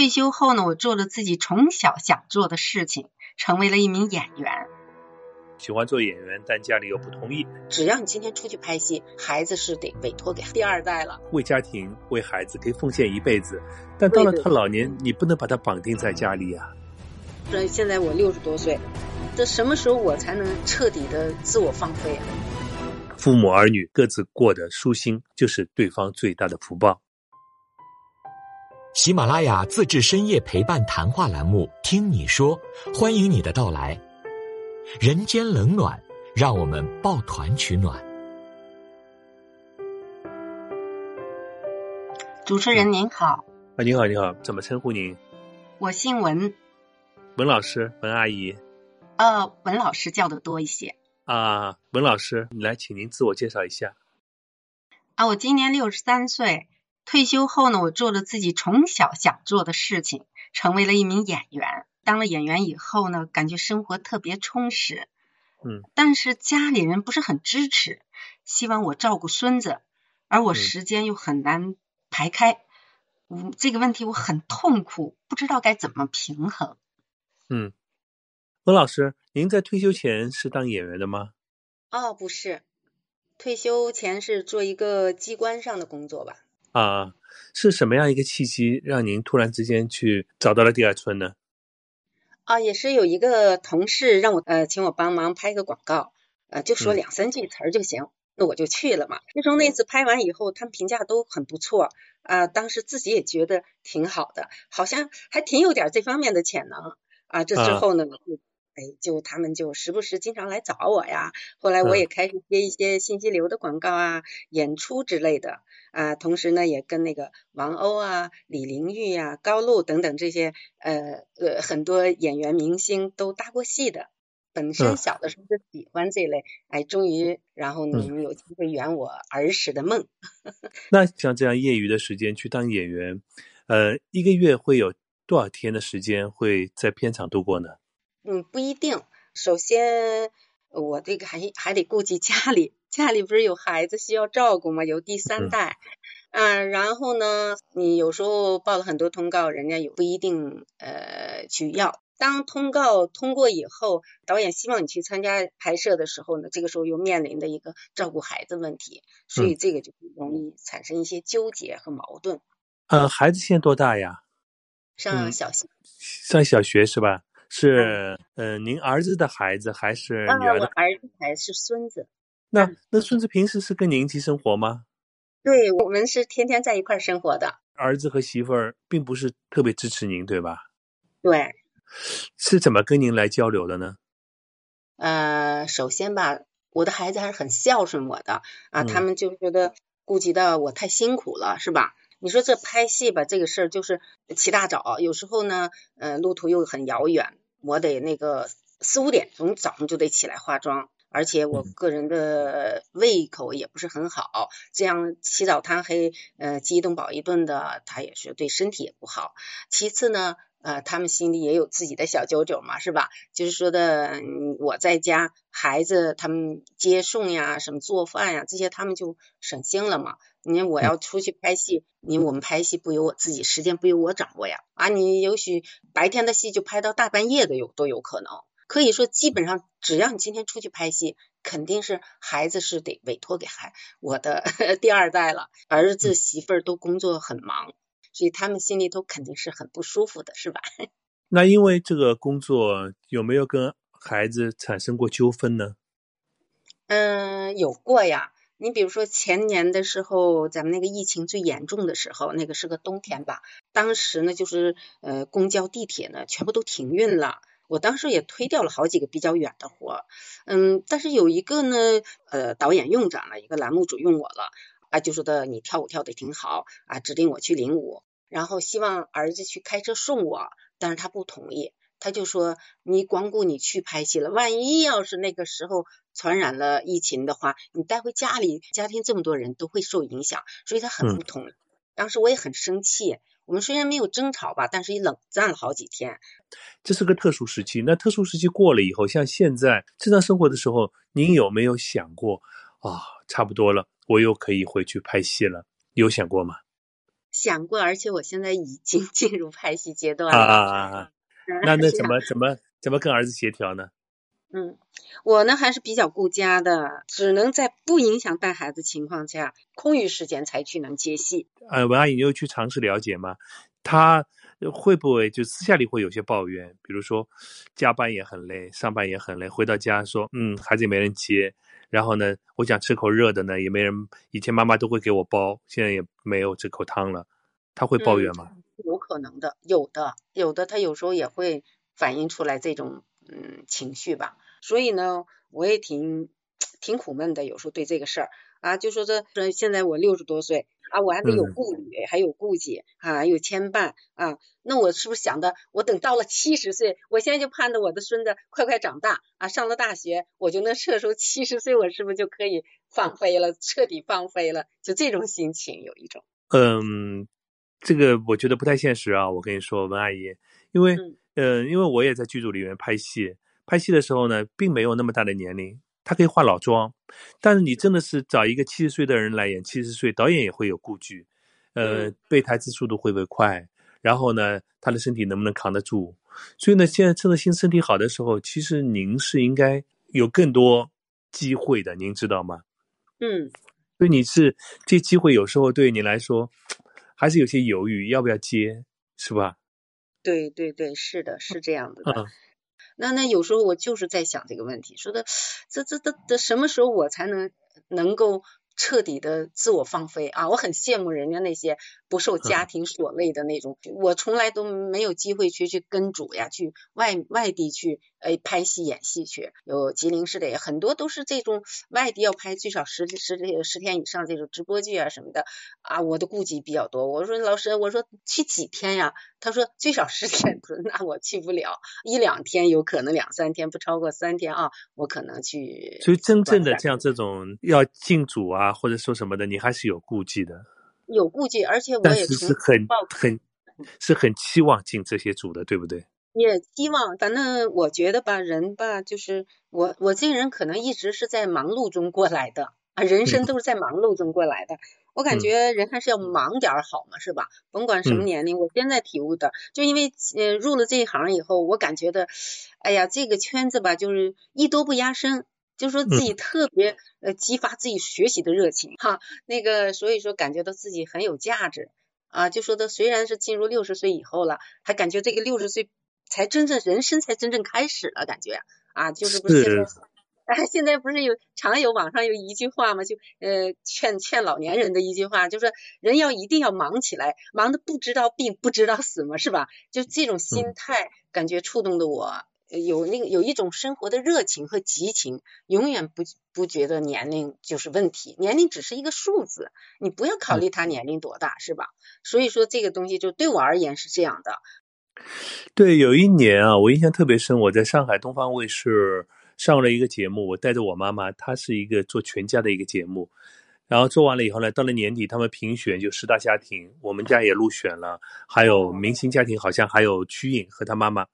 退休后呢，我做了自己从小想做的事情，成为了一名演员。喜欢做演员，但家里又不同意。只要你今天出去拍戏，孩子是得委托给第二代了。为家庭、为孩子可以奉献一辈子，但到了他老年，你不能把他绑定在家里呀。这现在我六十多岁，这什么时候我才能彻底的自我放飞啊？父母儿女各自过得舒心，就是对方最大的福报。喜马拉雅自制深夜陪伴谈话栏目《听你说》，欢迎你的到来。人间冷暖，让我们抱团取暖。主持人您好，啊，您好，您好，怎么称呼您？我姓文，文老师，文阿姨。呃，文老师叫的多一些。啊，文老师，来，请您自我介绍一下。啊，我今年六十三岁。退休后呢，我做了自己从小想做的事情，成为了一名演员。当了演员以后呢，感觉生活特别充实。嗯，但是家里人不是很支持，希望我照顾孙子，而我时间又很难排开。嗯，这个问题我很痛苦，不知道该怎么平衡。嗯，温老师，您在退休前是当演员的吗？哦，不是，退休前是做一个机关上的工作吧。啊，是什么样一个契机让您突然之间去找到了第二春呢？啊，也是有一个同事让我呃请我帮忙拍个广告，呃就说两三句词儿就行，那我就去了嘛。就从那次拍完以后，他们评价都很不错啊，当时自己也觉得挺好的，好像还挺有点这方面的潜能啊。这之后呢？哎，就他们就时不时经常来找我呀。后来我也开始接一些信息流的广告啊、演出之类的啊。同时呢，也跟那个王鸥啊、李玲玉呀、高露等等这些呃呃很多演员明星都搭过戏的。本身小的时候就喜欢这类，哎，终于然后你们有机会圆我儿时的梦。那像这样业余的时间去当演员，呃，一个月会有多少天的时间会在片场度过呢？嗯，不一定。首先，我这个还还得顾及家里，家里不是有孩子需要照顾吗？有第三代，嗯，然后呢，你有时候报了很多通告，人家也不一定呃去要。当通告通过以后，导演希望你去参加拍摄的时候呢，这个时候又面临的一个照顾孩子问题，所以这个就容易产生一些纠结和矛盾。呃，孩子现在多大呀？上小学。上小学是吧？是，呃，您儿子的孩子还是女儿的？我儿子还是孙子。那那孙子平时是跟您一起生活吗？对，我们是天天在一块儿生活的。儿子和媳妇儿并不是特别支持您，对吧？对。是怎么跟您来交流的呢？呃，首先吧，我的孩子还是很孝顺我的啊，他们就觉得顾及到我太辛苦了，是吧？你说这拍戏吧，这个事儿就是起大早，有时候呢，呃，路途又很遥远，我得那个四五点钟早上就得起来化妆，而且我个人的胃口也不是很好，这样起早贪黑，呃，饥一顿饱一顿的，他也是对身体也不好。其次呢，呃，他们心里也有自己的小九九嘛，是吧？就是说的，我在家，孩子他们接送呀，什么做饭呀，这些他们就省心了嘛。你我要出去拍戏，你我们拍戏不由我自己，时间不由我掌握呀。啊，你也许白天的戏就拍到大半夜的有都有可能。可以说，基本上只要你今天出去拍戏，肯定是孩子是得委托给孩我的 第二代了。儿子媳妇儿都工作很忙，所以他们心里头肯定是很不舒服的，是吧？那因为这个工作有没有跟孩子产生过纠纷呢？嗯，有过呀。你比如说前年的时候，咱们那个疫情最严重的时候，那个是个冬天吧。当时呢，就是呃公交、地铁呢全部都停运了。我当时也推掉了好几个比较远的活，嗯，但是有一个呢，呃，导演用上了，一个栏目组用我了，啊，就说的你跳舞跳的挺好啊，指定我去领舞，然后希望儿子去开车送我，但是他不同意。他就说：“你光顾你去拍戏了，万一要是那个时候传染了疫情的话，你带回家里，家庭这么多人都会受影响。”所以他很不同意。当时我也很生气。我们虽然没有争吵吧，但是也冷战了好几天。这是个特殊时期。那特殊时期过了以后，像现在正常生活的时候，您有没有想过啊？差不多了，我又可以回去拍戏了？有想过吗？想过，而且我现在已经 进入拍戏阶段啊了。啊啊啊！那那怎么怎么怎么跟儿子协调呢？嗯，我呢还是比较顾家的，只能在不影响带孩子情况下，空余时间才去能接戏。呃，文阿姨，你有去尝试了解吗？他会不会就私下里会有些抱怨？比如说加班也很累，上班也很累，回到家说，嗯，孩子也没人接，然后呢，我想吃口热的呢，也没人。以前妈妈都会给我煲，现在也没有这口汤了，他会抱怨吗？有可能的，有的，有的，他有时候也会反映出来这种嗯情绪吧。所以呢，我也挺挺苦闷的，有时候对这个事儿啊，就说这说现在我六十多岁啊，我还得有顾虑，还有顾忌啊，还有牵绊啊，那我是不是想的，我等到了七十岁，我现在就盼着我的孙子快快长大啊，上了大学，我就能这时候七十岁，我是不是就可以放飞了，彻底放飞了？就这种心情有一种。嗯，这个我觉得不太现实啊，我跟你说，文阿姨，因为嗯呃，因为我也在剧组里面拍戏。拍戏的时候呢，并没有那么大的年龄，他可以化老妆。但是你真的是找一个七十岁的人来演七十岁，导演也会有顾忌，呃，背台词速度会不会快？然后呢，他的身体能不能扛得住？所以呢，现在趁着新身体好的时候，其实您是应该有更多机会的，您知道吗？嗯，所以你是这机会有时候对你来说还是有些犹豫，要不要接，是吧？对对对，是的，是这样子的。嗯那那有时候我就是在想这个问题，说的这这这这什么时候我才能能够彻底的自我放飞啊？我很羡慕人家那些不受家庭所累的那种，我从来都没有机会去去跟主呀，去外外地去呃拍戏演戏去。有吉林市的也很多都是这种外地要拍最少十十十天以上这种直播剧啊什么的啊，我的顾忌比较多。我说老师，我说去几天呀？他说最少十天，那我去不了，一两天有可能两三天，不超过三天啊，我可能去。所以真正的像这种要进组啊，或者说什么的，你还是有顾忌的。有顾忌，而且我也是是很很是很期望进这些组的，对不对？也希望，反正我觉得吧，人吧，就是我我这个人可能一直是在忙碌中过来的啊，人生都是在忙碌中过来的。我感觉人还是要忙点儿好嘛，是吧？甭管什么年龄，我现在体悟的，就因为呃入了这一行以后，我感觉的，哎呀，这个圈子吧，就是艺多不压身，就说自己特别呃激发自己学习的热情哈，那个所以说感觉到自己很有价值啊，就说的虽然是进入六十岁以后了，还感觉这个六十岁才真正人生才真正开始了，感觉啊，就是不是现在。哎，现在不是有常有网上有一句话嘛？就呃劝劝老年人的一句话，就说人要一定要忙起来，忙的不知道病不知道死嘛，是吧？就这种心态，感觉触动的我有那个有一种生活的热情和激情，永远不不觉得年龄就是问题，年龄只是一个数字，你不要考虑他年龄多大，是吧？所以说这个东西就对我而言是这样的。对，有一年啊，我印象特别深，我在上海东方卫视。上了一个节目，我带着我妈妈，她是一个做全家的一个节目，然后做完了以后呢，到了年底他们评选就十大家庭，我们家也入选了，还有明星家庭，好像还有瞿颖和她妈妈，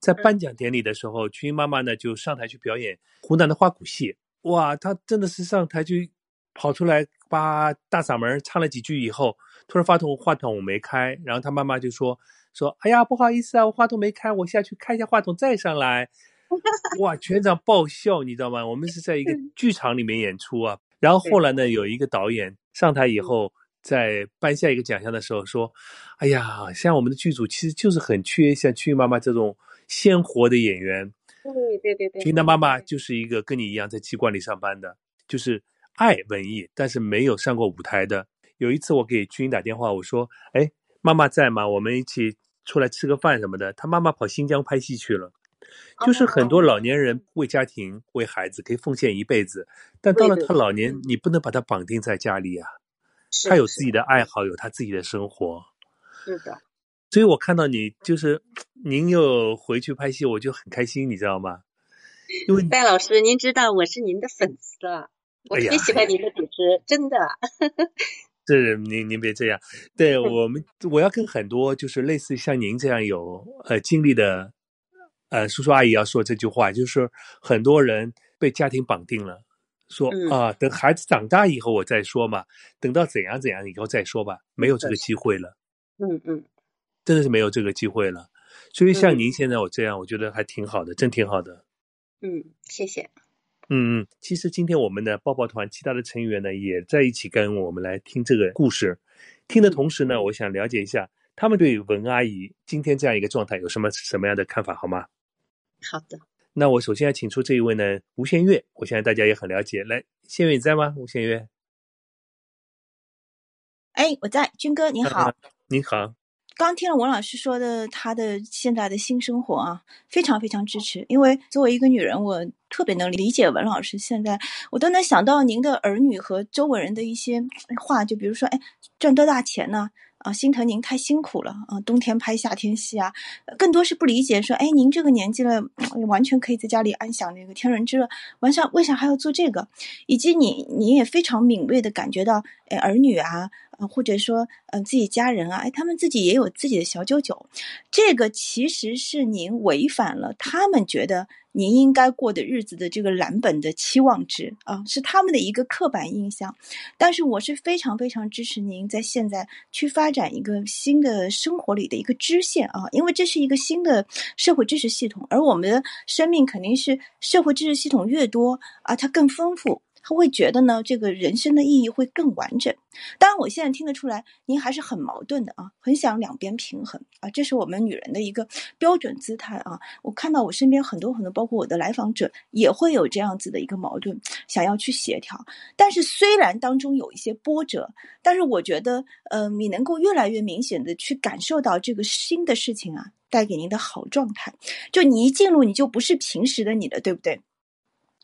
在颁奖典礼的时候，瞿颖妈妈呢就上台去表演湖南的花鼓戏，哇，她真的是上台去跑出来把大嗓门唱了几句以后，突然发筒话筒没开，然后她妈妈就说说，哎呀不好意思啊，我话筒没开，我下去开一下话筒再上来。哇！全场爆笑，你知道吗？我们是在一个剧场里面演出啊。然后后来呢，有一个导演上台以后，在颁下一个奖项的时候说：“哎呀，像我们的剧组其实就是很缺像曲妈妈这种鲜活的演员。”对对对对。曲的妈妈就是一个跟你一样在机关里上班的，就是爱文艺，但是没有上过舞台的。有一次我给君打电话，我说：“哎，妈妈在吗？我们一起出来吃个饭什么的。”他妈妈跑新疆拍戏去了。就是很多老年人为家庭、为孩子可以奉献一辈子，但到了他老年，你不能把他绑定在家里啊。他有自己的爱好，有他自己的生活。是的。所以我看到你，就是您又回去拍戏，我就很开心，你知道吗？因为戴老师，您知道我是您的粉丝了，我特别喜欢您的主持，真的。是您您别这样，对我们我要跟很多就是类似像您这样有呃经历的。呃，叔叔阿姨要说这句话，就是很多人被家庭绑定了，说啊，等孩子长大以后我再说嘛，等到怎样怎样以后再说吧，没有这个机会了。嗯嗯，真的是没有这个机会了。所以像您现在我这样，我觉得还挺好的，真挺好的。嗯，谢谢。嗯嗯，其实今天我们的抱抱团其他的成员呢，也在一起跟我们来听这个故事。听的同时呢，我想了解一下他们对文阿姨今天这样一个状态有什么什么样的看法，好吗？好的。那我首先要请出这一位呢，吴先月。我相信大家也很了解。来，先月你在吗？吴先月。哎，我在，军哥你好。你好。刚听了文老师说的他的现在的新生活啊，非常非常支持。因为作为一个女人，我特别能理解文老师现在，我都能想到您的儿女和周围人的一些话，就比如说，哎，赚多大钱呢？啊心疼您太辛苦了啊！冬天拍夏天戏啊，更多是不理解，说，哎，您这个年纪了，完全可以在家里安享那个天伦之乐，完啥为啥还要做这个？以及你你也非常敏锐的感觉到，哎，儿女啊。或者说，嗯，自己家人啊，哎，他们自己也有自己的小九九，这个其实是您违反了他们觉得您应该过的日子的这个蓝本的期望值啊，是他们的一个刻板印象。但是我是非常非常支持您在现在去发展一个新的生活里的一个支线啊，因为这是一个新的社会知识系统，而我们的生命肯定是社会知识系统越多啊，它更丰富。他会觉得呢，这个人生的意义会更完整。当然，我现在听得出来，您还是很矛盾的啊，很想两边平衡啊，这是我们女人的一个标准姿态啊。我看到我身边很多很多，包括我的来访者，也会有这样子的一个矛盾，想要去协调。但是虽然当中有一些波折，但是我觉得，嗯，你能够越来越明显的去感受到这个新的事情啊，带给您的好状态。就你一进入，你就不是平时的你了，对不对？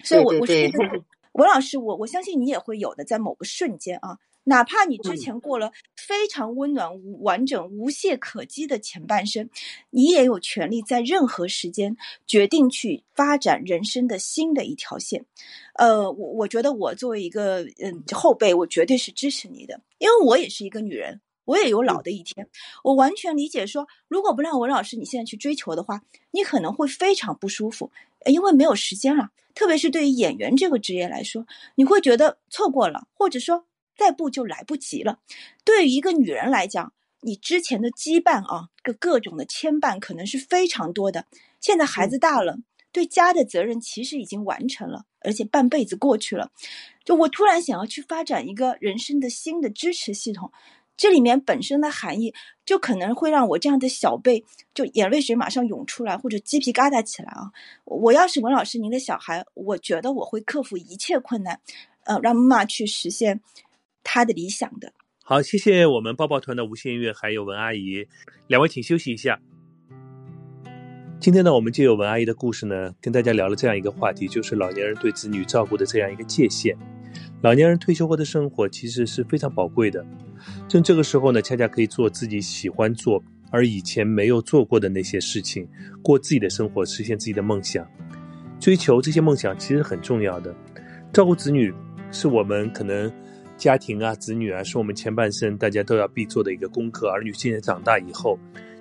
所以，我我是。文老师，我我相信你也会有的，在某个瞬间啊，哪怕你之前过了非常温暖、完整、无懈可击的前半生，你也有权利在任何时间决定去发展人生的新的一条线。呃，我我觉得我作为一个嗯后辈，我绝对是支持你的，因为我也是一个女人，我也有老的一天，我完全理解说，如果不让文老师你现在去追求的话，你可能会非常不舒服，因为没有时间了。特别是对于演员这个职业来说，你会觉得错过了，或者说再不就来不及了。对于一个女人来讲，你之前的羁绊啊，各各种的牵绊可能是非常多的。现在孩子大了，对家的责任其实已经完成了，而且半辈子过去了。就我突然想要去发展一个人生的新的支持系统。这里面本身的含义，就可能会让我这样的小辈就眼泪水马上涌出来，或者鸡皮疙瘩起来啊！我要是文老师您的小孩，我觉得我会克服一切困难，呃，让妈妈去实现他的理想的。好，谢谢我们抱抱团的吴宪月还有文阿姨，两位请休息一下。今天呢，我们借由文阿姨的故事呢，跟大家聊了这样一个话题，就是老年人对子女照顾的这样一个界限。老年人退休后的生活其实是非常宝贵的，正这个时候呢，恰恰可以做自己喜欢做而以前没有做过的那些事情，过自己的生活，实现自己的梦想。追求这些梦想其实很重要的。照顾子女是我们可能家庭啊、子女啊，是我们前半生大家都要必做的一个功课。儿女现在长大以后，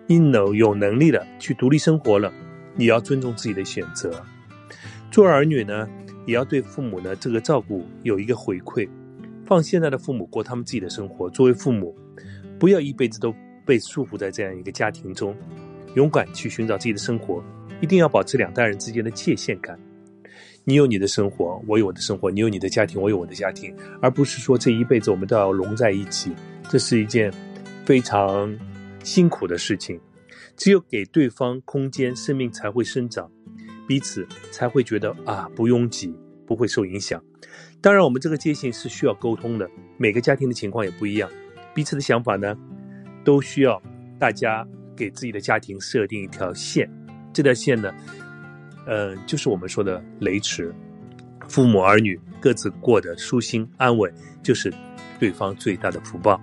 你能有能力了去独立生活了，你要尊重自己的选择。做儿女呢？也要对父母呢这个照顾有一个回馈，放现在的父母过他们自己的生活。作为父母，不要一辈子都被束缚在这样一个家庭中，勇敢去寻找自己的生活。一定要保持两代人之间的界限感。你有你的生活，我有我的生活；你有你的家庭，我有我的家庭，而不是说这一辈子我们都要融在一起。这是一件非常辛苦的事情。只有给对方空间，生命才会生长。彼此才会觉得啊不拥挤，不会受影响。当然，我们这个界限是需要沟通的，每个家庭的情况也不一样，彼此的想法呢，都需要大家给自己的家庭设定一条线。这条线呢，呃，就是我们说的雷池，父母儿女各自过得舒心安稳，就是对方最大的福报。